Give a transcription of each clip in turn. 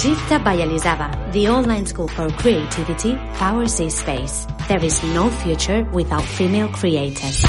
Shifta Bayalizava, the online school for creativity, powers this space. There is no future without female creators.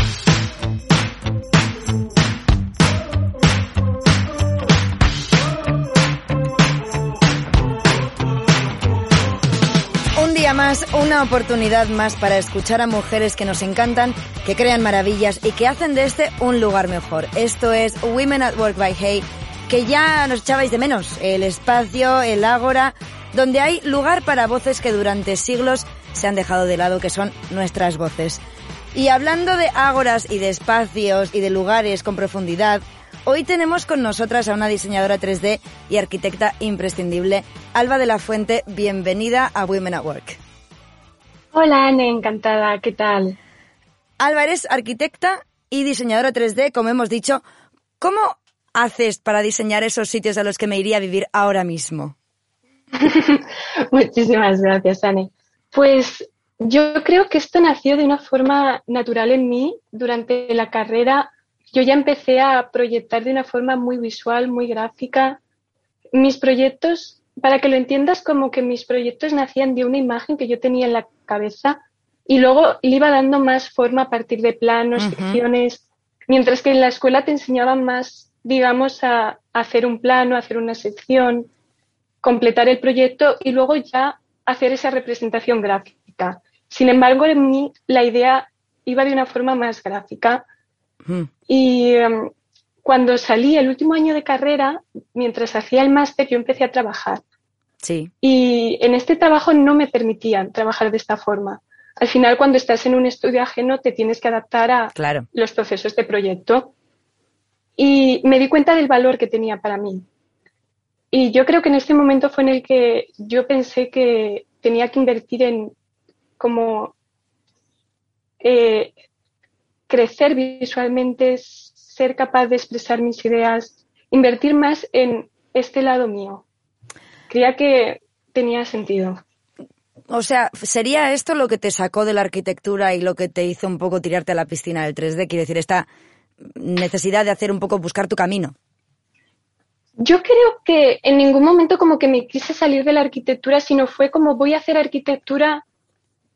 Un día más, una oportunidad más para escuchar a mujeres que nos encantan, que crean maravillas y que hacen de este un lugar mejor. Esto es Women at Work by Hey, que ya nos echabais de menos. El espacio, el ágora, donde hay lugar para voces que durante siglos se han dejado de lado, que son nuestras voces. Y hablando de ágoras y de espacios y de lugares con profundidad, hoy tenemos con nosotras a una diseñadora 3D y arquitecta imprescindible, Alba de la Fuente. Bienvenida a Women at Work. Hola, Anne, encantada. ¿Qué tal? Alba, eres arquitecta y diseñadora 3D, como hemos dicho. ¿Cómo haces para diseñar esos sitios a los que me iría a vivir ahora mismo? Muchísimas gracias, Anne. Pues yo creo que esto nació de una forma natural en mí. Durante la carrera yo ya empecé a proyectar de una forma muy visual, muy gráfica. Mis proyectos, para que lo entiendas, como que mis proyectos nacían de una imagen que yo tenía en la cabeza y luego le iba dando más forma a partir de planos, secciones, mientras que en la escuela te enseñaban más, digamos, a, hacer un plano, a hacer una sección, completar el proyecto y luego ya hacer esa representación gráfica. Sin embargo, en mí la idea iba de una forma más gráfica. Y um, cuando salí el último año de carrera, mientras hacía el máster, yo empecé a trabajar. Sí. Y en este trabajo no me permitían trabajar de esta forma. Al final, cuando estás en un estudio ajeno, te tienes que adaptar a Claro. los procesos de proyecto. Y me di cuenta del valor que tenía para mí. Y yo creo que en este momento fue en el que yo pensé que tenía que invertir en como eh, crecer visualmente, ser capaz de expresar mis ideas, invertir más en este lado mío. Creía que tenía sentido. O sea, ¿sería esto lo que te sacó de la arquitectura y lo que te hizo un poco tirarte a la piscina del 3D? Quiere decir, esta necesidad de hacer un poco, buscar tu camino. Yo creo que en ningún momento como que me quise salir de la arquitectura, sino fue como voy a hacer arquitectura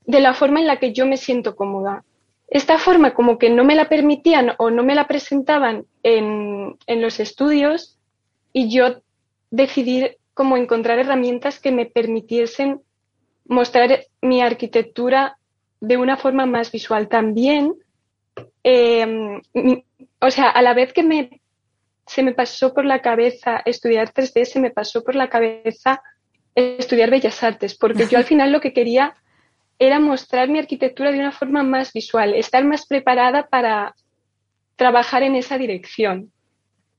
de la forma en la que yo me siento cómoda. Esta forma como que no me la permitían o no me la presentaban en, en los estudios y yo decidí como encontrar herramientas que me permitiesen mostrar mi arquitectura de una forma más visual también. eh, o sea, a la vez que me, se me pasó por la cabeza estudiar 3D, se me pasó por la cabeza estudiar Bellas Artes, porque yo al final lo que quería era mostrar mi arquitectura de una forma más visual, estar más preparada para trabajar en esa dirección.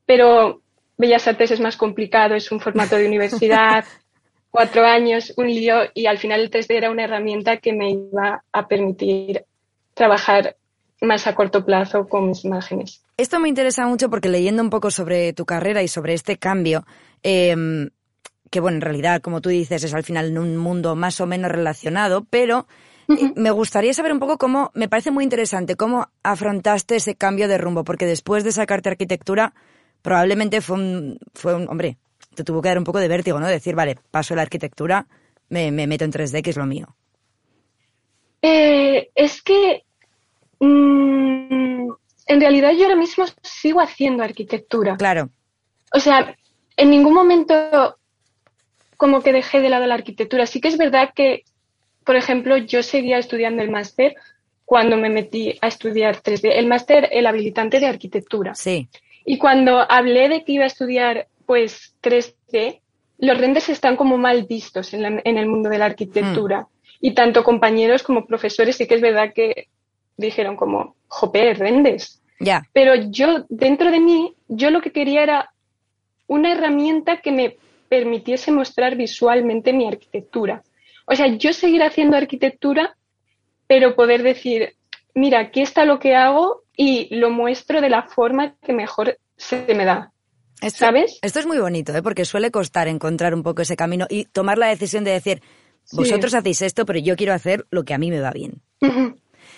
Pero Bellas Artes es más complicado, es un formato de universidad, cuatro años, un lío, y al final el 3D era una herramienta que me iba a permitir trabajar más a corto plazo con mis imágenes. Esto me interesa mucho porque leyendo un poco sobre tu carrera y sobre este cambio, eh, que bueno, en realidad, como tú dices, es al final un mundo más o menos relacionado, pero eh, me gustaría saber un poco cómo, me parece muy interesante cómo afrontaste ese cambio de rumbo, porque después de sacarte arquitectura, probablemente fue un, fue un, hombre, te tuvo que dar un poco de vértigo, ¿no? Decir, vale, paso de la arquitectura, me, me meto en 3D, que es lo mío. Eh, es que mm, en realidad yo ahora mismo sigo haciendo arquitectura. Claro, O sea, en ningún momento como que dejé de lado la arquitectura. Sí que es verdad que, por ejemplo, yo seguía estudiando el máster cuando me metí a estudiar 3D. El máster, el habilitante de arquitectura. sí, Y cuando hablé de que iba a estudiar, pues, 3D, los renders están como mal vistos en, la- en el mundo de la arquitectura. Y tanto compañeros como profesores sí que es verdad que dijeron como, jope, renders. ya, Pero yo, dentro de mí, yo lo que quería era una herramienta que me permitiese mostrar visualmente mi arquitectura. O sea, yo seguir haciendo arquitectura, pero poder decir, mira, aquí está lo que hago y lo muestro de la forma que mejor se me da. Esto, ¿Sabes? Esto es muy bonito, ¿eh? porque suele costar encontrar un poco ese camino y tomar la decisión de decir, vosotros hacéis esto, pero yo quiero hacer lo que a mí me va bien.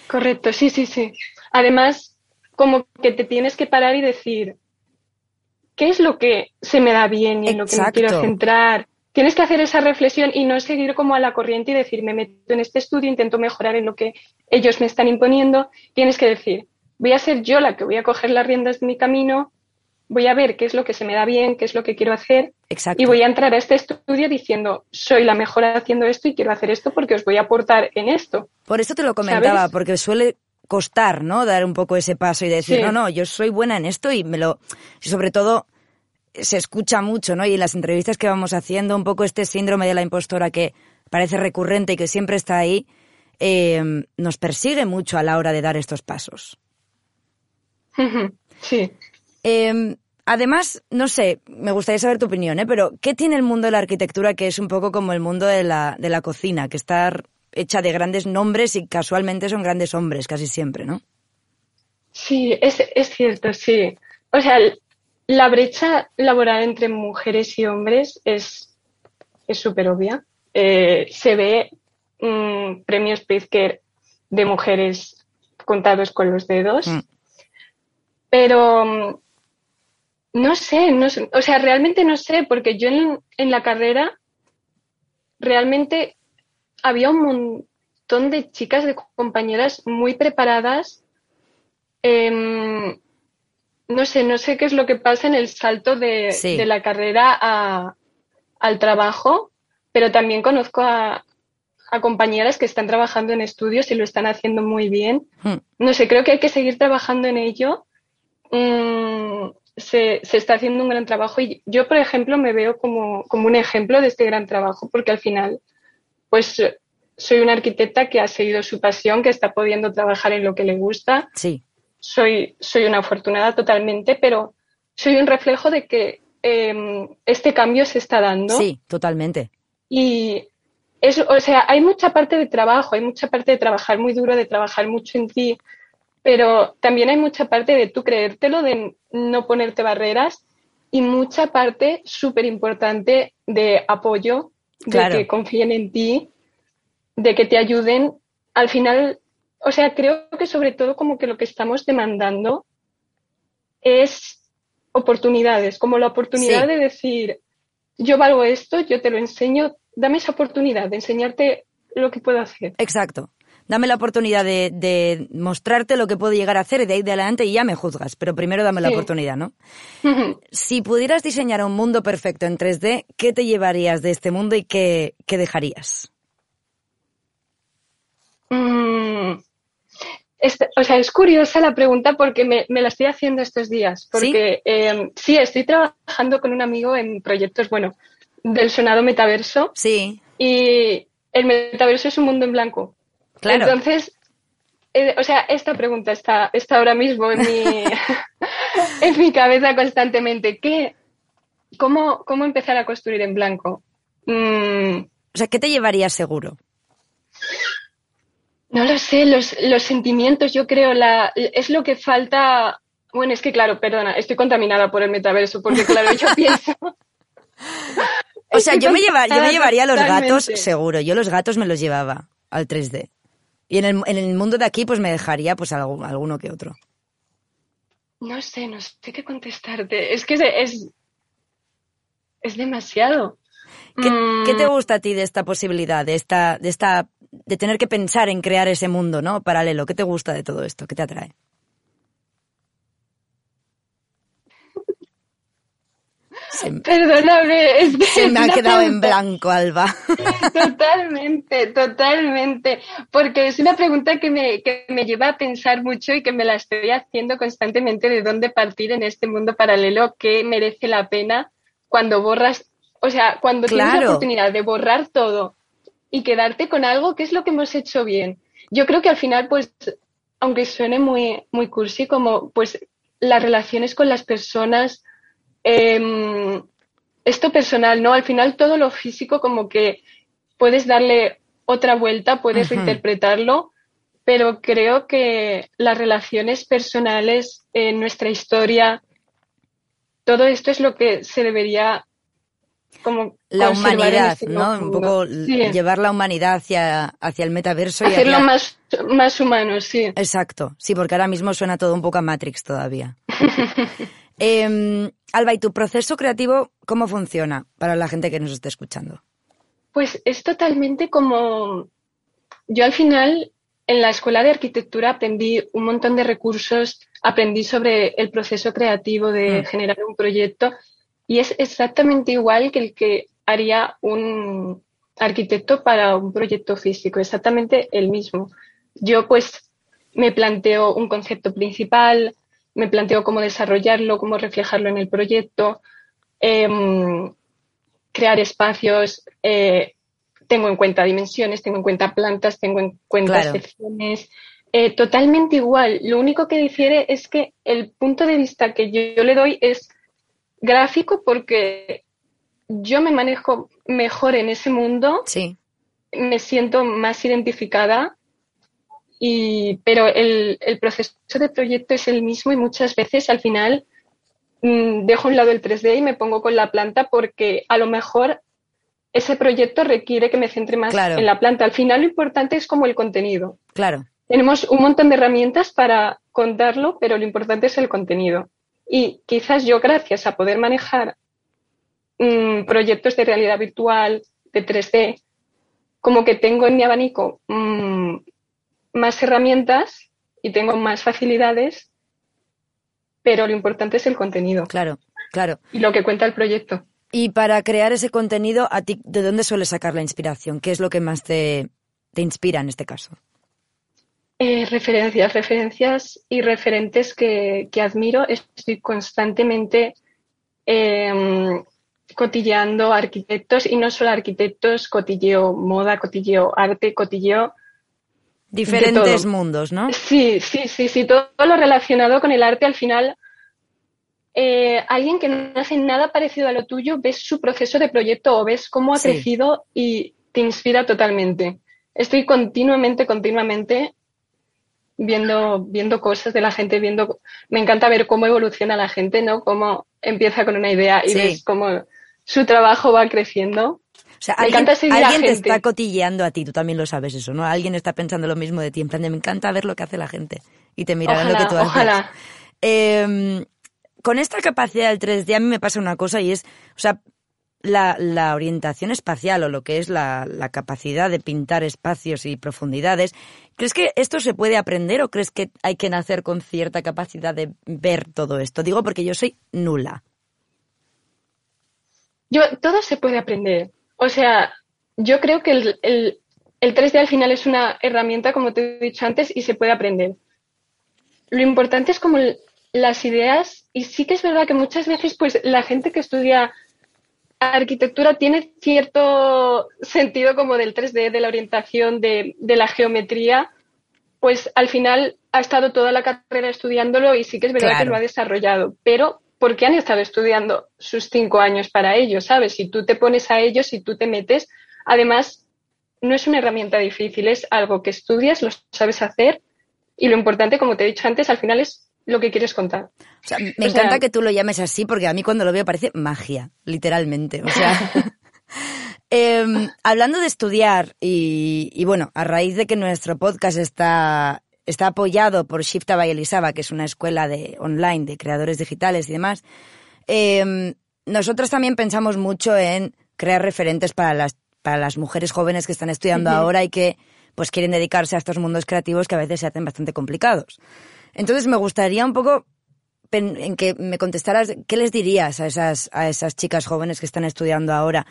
Correcto, sí, sí, sí. Además, como que te tienes que parar y decir, ¿qué es lo que se me da bien y en lo que me quiero centrar? tienes que hacer esa reflexión y no seguir como a la corriente y decir, me meto en este estudio, intento mejorar en lo que ellos me están imponiendo. Tienes que decir, voy a ser yo la que voy a coger las riendas de mi camino, voy a ver qué es lo que se me da bien, qué es lo que quiero hacer. Y voy a entrar a este estudio diciendo, soy la mejor haciendo esto y quiero hacer esto porque os voy a aportar en esto. Por eso te lo comentaba, porque suele costar, ¿no? Dar un poco ese paso y decir, no, no, yo soy buena en esto y me lo... sobre todo se escucha mucho, ¿no? Y en las entrevistas que vamos haciendo, un poco este síndrome de la impostora que parece recurrente y que siempre está ahí, eh, nos persigue mucho a la hora de dar estos pasos. Sí. Em, además, no sé, me gustaría saber tu opinión, ¿eh? pero ¿qué tiene el mundo de la arquitectura que es un poco como el mundo de la, de la cocina, que está hecha de grandes nombres y casualmente son grandes hombres casi siempre, ¿no? Sí, es, es cierto, sí. O sea, la brecha laboral entre mujeres y hombres es súper obvia. Eh, se ve mm, premios Pritzker de mujeres contados con los dedos. Mm. Pero no sé, no sé, o sea, realmente no sé, porque yo en, la carrera realmente había un montón de chicas, de compañeras muy preparadas. Em, no sé, no sé qué es lo que pasa en el salto de, la carrera al trabajo, pero también conozco a, compañeras que están trabajando en estudios y lo están haciendo muy bien. Hmm. No sé, creo que hay que seguir trabajando en ello. Mm, se, se, está haciendo un gran trabajo y yo, por ejemplo, me veo como, como un ejemplo de este gran trabajo porque al final, pues soy una arquitecta que ha seguido su pasión, que está pudiendo trabajar en lo que le gusta. Sí soy, soy una afortunada totalmente, pero soy un reflejo de que em, este cambio se está dando. Sí, totalmente. Y eso, o sea, hay mucha parte de trabajo, hay mucha parte de trabajar muy duro, de trabajar mucho en ti, pero también hay mucha parte de tú creértelo, de no ponerte barreras y mucha parte súper importante de apoyo, de que confíen en ti, de que te ayuden. Al final, o sea, creo que sobre todo como que lo que estamos demandando es oportunidades, como la oportunidad de decir, yo valgo esto, yo te lo enseño, dame esa oportunidad de enseñarte lo que puedo hacer. Exacto. Dame la oportunidad de, mostrarte lo que puedo llegar a hacer y de ahí de adelante y ya me juzgas, pero primero dame la oportunidad, ¿no? si pudieras diseñar un mundo perfecto en 3D, ¿qué te llevarías de este mundo y qué, dejarías? Mm, o sea, es curiosa la pregunta porque me, la estoy haciendo estos días. Porque em, ¿Sí? estoy trabajando con un amigo en proyectos, bueno, del sonado metaverso. Sí. Y el metaverso es un mundo en blanco. Claro. Entonces, eh, o sea, esta pregunta está, está ahora mismo en mi, en mi cabeza constantemente. ¿Qué, cómo, ¿Cómo empezar a construir en blanco? Mm. O sea, ¿qué te llevaría seguro? No lo sé, los, los sentimientos, yo creo, la, es lo que falta. Bueno, es que claro, perdona, estoy contaminada por el metaverso, porque claro, yo pienso. o sea, yo me, lleva, yo me llevaría a los gatos, seguro. Yo los gatos me los llevaba al 3D. Y en el, en el mundo de aquí, pues me dejaría pues algo, alguno que otro. No sé, no sé qué contestarte. Es que es, es demasiado. ¿Qué, ¿Qué, te mm. gusta a ti de esta posibilidad, de esta, de esta de tener que pensar en crear ese mundo, ¿no? Paralelo. ¿Qué te gusta de todo esto? ¿Qué te atrae? Perdóname, es que se me ha quedado en blanco, Alba. Totalmente, totalmente. Porque es una pregunta que me, que me lleva a pensar mucho y que me la estoy haciendo constantemente de dónde partir en este mundo paralelo que merece la pena cuando borras, o sea, cuando tienes la oportunidad de borrar todo y quedarte con algo que es lo que hemos hecho bien. Yo creo que al final, pues, aunque suene muy, muy cursi, como pues las relaciones con las personas, em, esto personal, ¿no? Al final todo lo físico como que puedes darle otra vuelta, puedes reinterpretarlo, pero creo que las relaciones personales en nuestra historia, todo esto es lo que se debería como la humanidad, este ¿no? Un poco llevar la humanidad hacia, hacia el metaverso. y Hacerlo más, más humano, sí. Exacto, sí, porque ahora mismo suena todo un poco a Matrix todavía. Eh, Alba, ¿y tu proceso creativo cómo funciona para la gente que nos esté escuchando? Pues es totalmente como... Yo al final en la escuela de arquitectura aprendí un montón de recursos, aprendí sobre el proceso creativo de mm. generar un proyecto y es exactamente igual que el que haría un arquitecto para un proyecto físico, exactamente el mismo. Yo pues me planteo un concepto principal, me planteo cómo desarrollarlo, cómo reflejarlo en el proyecto, em, crear espacios, eh, tengo en cuenta dimensiones, tengo en cuenta plantas, tengo en cuenta secciones. Eh, totalmente igual. Lo único que difiere es que el punto de vista que yo, le doy es gráfico porque yo me manejo mejor en ese mundo. Sí. Me siento más identificada. Y, pero el, el proceso de proyecto es el mismo y muchas veces al final mm, dejo a un lado el 3D y me pongo con la planta porque a lo mejor ese proyecto requiere que me centre más en la planta. Al final lo importante es como el contenido. Claro. Tenemos un montón de herramientas para contarlo, pero lo importante es el contenido. Y quizás yo, gracias a poder manejar mm, proyectos de realidad virtual, de 3D, como que tengo en mi abanico mm, más herramientas y tengo más facilidades, pero lo importante es el contenido. Claro, claro. Y lo que cuenta el proyecto. Y para crear ese contenido, ¿a ti de dónde sueles sacar la inspiración? ¿Qué es lo que más te, inspira en este caso? Eh, referencias, referencias y referentes que, admiro. Estoy constantemente em, cotilleando arquitectos y no solo arquitectos, cotilleo moda, cotilleo arte, cotilleo... Diferentes mundos, ¿no? Sí, sí, sí, sí. Todo lo relacionado con el arte al final eh, alguien que no hace nada parecido a lo tuyo, ves su proceso de proyecto o ves cómo ha crecido y te inspira totalmente. Estoy continuamente, continuamente viendo, viendo cosas de la gente, viendo, me encanta ver cómo evoluciona la gente, ¿no? Cómo empieza con una idea y ves cómo su trabajo va creciendo. O sea, alguien, te está cotilleando a ti, tú también lo sabes eso, ¿no? Alguien está pensando lo mismo de ti, en plan de me encanta ver lo que hace la gente y te mirarán lo que tú haces. Ojalá. Eh, con esta capacidad del 3D a mí me pasa una cosa y es, o sea, la, orientación espacial o lo que es la, capacidad de pintar espacios y profundidades, ¿crees que esto se puede aprender o crees que hay que nacer con cierta capacidad de ver todo esto? Digo porque yo soy nula. Yo, todo se puede aprender. O sea, yo creo que el, el, el 3D al final es una herramienta, como te he dicho antes, y se puede aprender. Lo importante es como el, las ideas, y sí que es verdad que muchas veces pues la gente que estudia arquitectura tiene cierto sentido como del 3D, de la orientación, de, la geometría, pues al final ha estado toda la carrera estudiándolo y sí que es verdad que lo ha desarrollado, pero porque han estado estudiando sus cinco años para ello, ¿sabes? Si tú te pones a ellos, si tú te metes, además no es una herramienta difícil, es algo que estudias, lo sabes hacer y lo importante, como te he dicho antes, al final es lo que quieres contar. me encanta que tú lo llames así porque a mí cuando lo veo parece magia, literalmente. O sea, em, hablando de estudiar y, bueno, a raíz de que nuestro podcast está, está apoyado por Shifta by Elisaba, que es una escuela de online de creadores digitales y demás, eh, nosotros también pensamos mucho en crear referentes para las, para las mujeres jóvenes que están estudiando ahora y que pues quieren dedicarse a estos mundos creativos que a veces se hacen bastante complicados. Entonces me gustaría un poco en que me contestaras qué les dirías a esas, a esas chicas jóvenes que están estudiando ahora.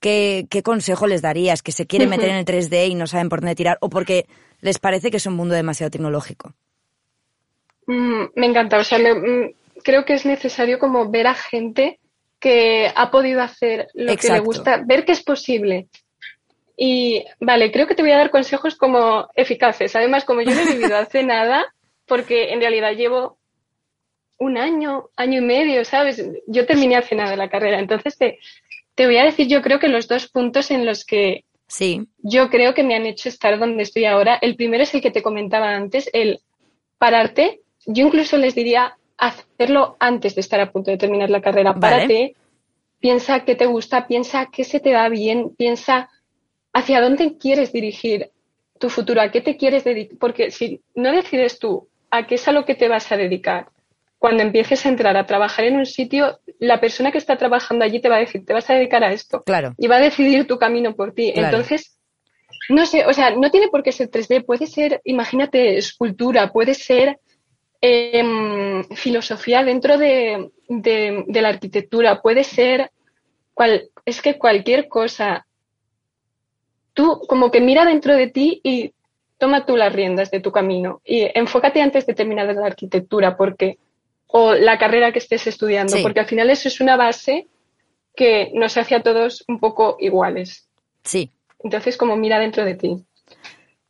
¿Qué, qué consejo les darías? Que se quieren meter en el 3D y no saben por dónde tirar o porque les parece que es un mundo demasiado tecnológico. Mm, me encanta. O sea, mm, creo que es necesario como ver a gente que ha podido hacer lo que le gusta, ver que es posible. Y vale, creo que te voy a dar consejos como eficaces. Además, como yo no he vivido hace nada, porque en realidad llevo un año, año y medio, ¿sabes? Yo terminé hace nada la carrera, entonces te, te voy a decir yo creo que los dos puntos en los que sí. yo creo que me han hecho estar donde estoy ahora, el primero es el que te comentaba antes, el pararte, yo incluso les diría hacerlo antes de estar a punto de terminar la carrera, párate, piensa qué te gusta, piensa qué se te da bien, piensa hacia dónde quieres dirigir tu futuro, a qué te quieres dedicar, porque si no decides tú a qué es a lo que te vas a dedicar, cuando empieces a entrar a trabajar en un sitio, la persona que está trabajando allí te va a decir, te vas a dedicar a esto. Claro. Y va a decidir tu camino por ti. Entonces, no sé, o sea, no tiene por qué ser 3D, puede ser, imagínate, escultura, puede ser em, filosofía dentro de, la arquitectura, puede ser, cual, es que cualquier cosa. Tú como que mira dentro de ti y toma tú las riendas de tu camino y enfócate antes de terminar la arquitectura porque o la carrera que estés estudiando, porque al final eso es una base que nos hace a todos un poco iguales. Sí. Entonces, como mira dentro de ti.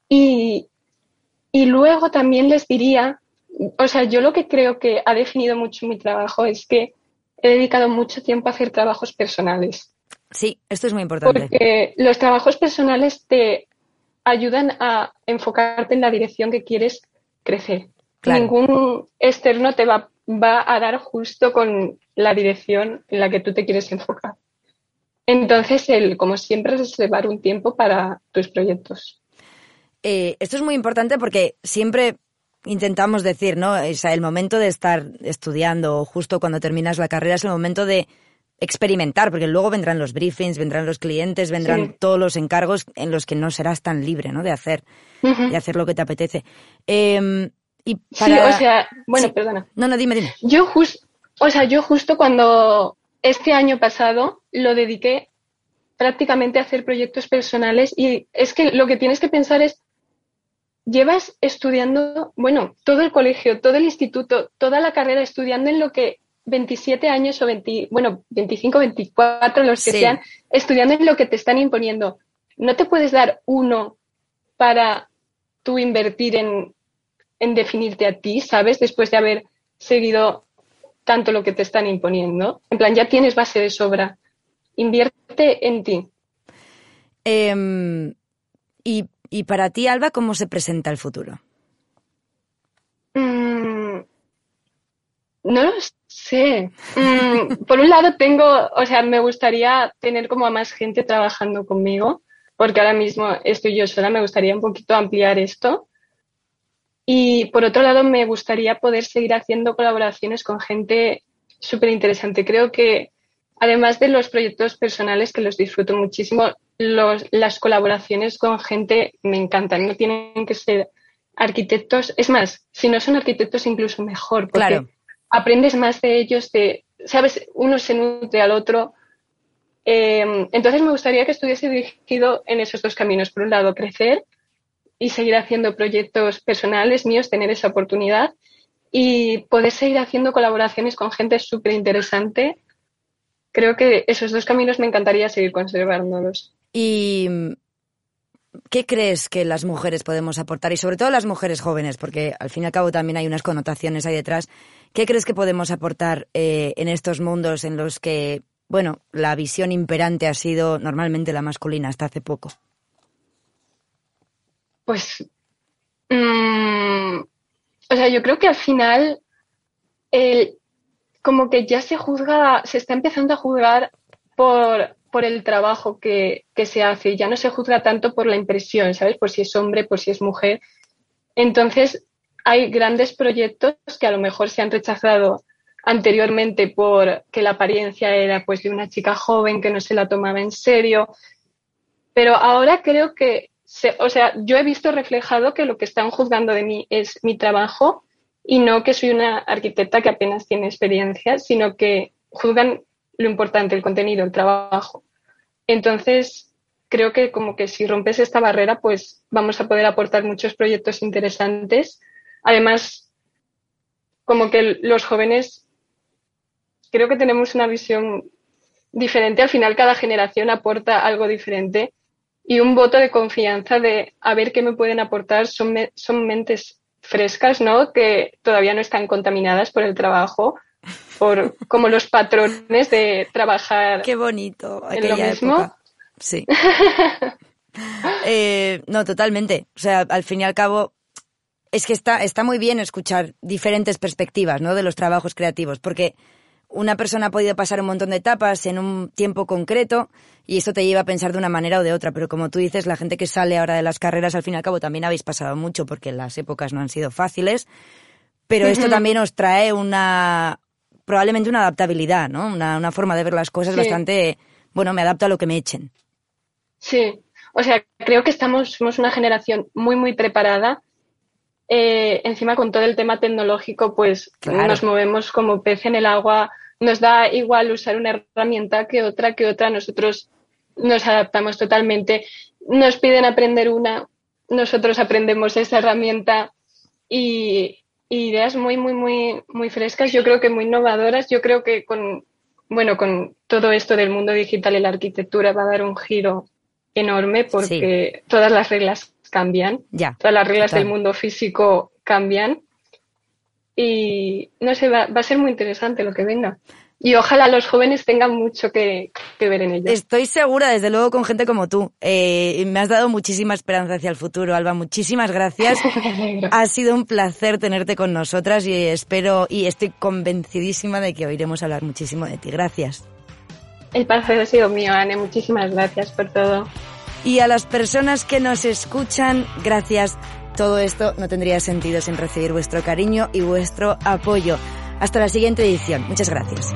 Y, y luego también les diría, o sea, yo lo que creo que ha definido mucho mi trabajo es que he dedicado mucho tiempo a hacer trabajos personales. Sí, esto es muy importante. Porque los trabajos personales te ayudan a enfocarte en la dirección que quieres crecer. Ningún externo te va, va a dar justo con la dirección en la que tú te quieres enfocar. Entonces, el, como siempre, reservar un tiempo para tus proyectos. Eh, esto es muy importante porque siempre intentamos decir, ¿no? O el momento de estar estudiando o justo cuando terminas la carrera es el momento de experimentar, porque luego vendrán los briefings, vendrán los clientes, vendrán todos los encargos en los que no serás tan libre, ¿no? De hacer, de hacer lo que te apetece. Em, y para... Sí, o sea, bueno, perdona. No, no, dime, dime. Yo justo, o sea, yo justo cuando este año pasado lo dediqué prácticamente a hacer proyectos personales y es que lo que tienes que pensar es, llevas estudiando, bueno, todo el colegio, todo el instituto, toda la carrera estudiando en lo que 27 años o 20, bueno, 25, 24, los que sean, estudiando en lo que te están imponiendo. No te puedes dar uno para tú invertir en, en definirte a ti, ¿sabes? Después de haber seguido tanto lo que te están imponiendo. En plan, ya tienes base de sobra. Invierte en ti. Em, y, y, para ti, Alba, ¿cómo se presenta el futuro? Mm, no lo sé. Mm, por un lado tengo, o sea, me gustaría tener como a más gente trabajando conmigo, porque ahora mismo estoy yo sola, me gustaría un poquito ampliar esto. Y por otro lado, me gustaría poder seguir haciendo colaboraciones con gente súper interesante. Creo que además de los proyectos personales que los disfruto muchísimo, los, las colaboraciones con gente me encantan. No tienen que ser arquitectos. Es más, si no son arquitectos, incluso mejor, porque aprendes más de ellos, de, sabes, uno se nutre al otro. Eh, entonces me gustaría que estuviese dirigido en esos dos caminos. Por un lado, crecer y seguir haciendo proyectos personales míos, tener esa oportunidad y poder seguir haciendo colaboraciones con gente súper interesante. Creo que esos dos caminos me encantaría seguir conservándolos. ¿Y qué crees que las mujeres podemos aportar? Y sobre todo las mujeres jóvenes, porque al fin y al cabo también hay unas connotaciones ahí detrás. ¿Qué crees que podemos aportar eh, en estos mundos en los que, bueno, la visión imperante ha sido normalmente la masculina hasta hace poco? Pues, mm, o sea, yo creo que al final, el, como que ya se juzga, se está empezando a juzgar por, por el trabajo que, que se hace, ya no se juzga tanto por la impresión, ¿sabes? Por si es hombre, por si es mujer. Entonces, hay grandes proyectos que a lo mejor se han rechazado anteriormente por que la apariencia era pues de una chica joven que no se la tomaba en serio. Pero ahora creo que o sea, yo he visto reflejado que lo que están juzgando de mí es mi trabajo y no que soy una arquitecta que apenas tiene experiencia, sino que juzgan lo importante, el contenido, el trabajo. Entonces, creo que como que si rompes esta barrera, pues vamos a poder aportar muchos proyectos interesantes. Además, como que los jóvenes creo que tenemos una visión diferente. Al final, cada generación aporta algo diferente y un voto de confianza de a ver qué me pueden aportar. Son, son mentes frescas, ¿no? Que todavía no están contaminadas por el trabajo, por como los patrones de trabajar. Qué bonito. En lo mismo. Sí. Eh, no, totalmente. O sea, al fin y al cabo, es que está, está muy bien escuchar diferentes perspectivas, ¿no? De los trabajos creativos, porque una persona ha podido pasar un montón de etapas en un tiempo concreto y esto te lleva a pensar de una manera o de otra. Pero como tú dices, la gente que sale ahora de las carreras, al fin y al cabo, también habéis pasado mucho porque las épocas no han sido fáciles. pero esto también os trae una, probablemente una adaptabilidad, ¿no? Una, una forma de ver las cosas bastante, bueno, me adapto a lo que me echen. Sí, o sea, creo que estamos, somos una generación muy, muy preparada. Eh, encima con todo el tema tecnológico, pues nos movemos como pez en el agua. Nos da igual usar una herramienta que otra, que otra. Nosotros nos adaptamos totalmente. Nos piden aprender una, nosotros aprendemos esa herramienta y, ideas muy, muy, muy, muy frescas, yo creo que muy innovadoras. Yo creo que con, bueno, con todo esto del mundo digital y la arquitectura va a dar un giro enorme porque todas las reglas cambian, ya, todas las reglas del mundo físico cambian y no sé, va, va, a ser muy interesante lo que venga. Y ojalá los jóvenes tengan mucho que, ver en ello. Estoy segura, desde luego, con gente como tú. Eh, me has dado muchísima esperanza hacia el futuro, Alba. Muchísimas gracias. ha sido un placer tenerte con nosotras y espero y estoy convencidísima de que oiremos hablar muchísimo de ti. Gracias. El placer ha sido mío, Anne. Muchísimas gracias por todo. Y a las personas que nos escuchan, gracias. Todo esto no tendría sentido sin recibir vuestro cariño y vuestro apoyo. Hasta la siguiente edición. Muchas gracias.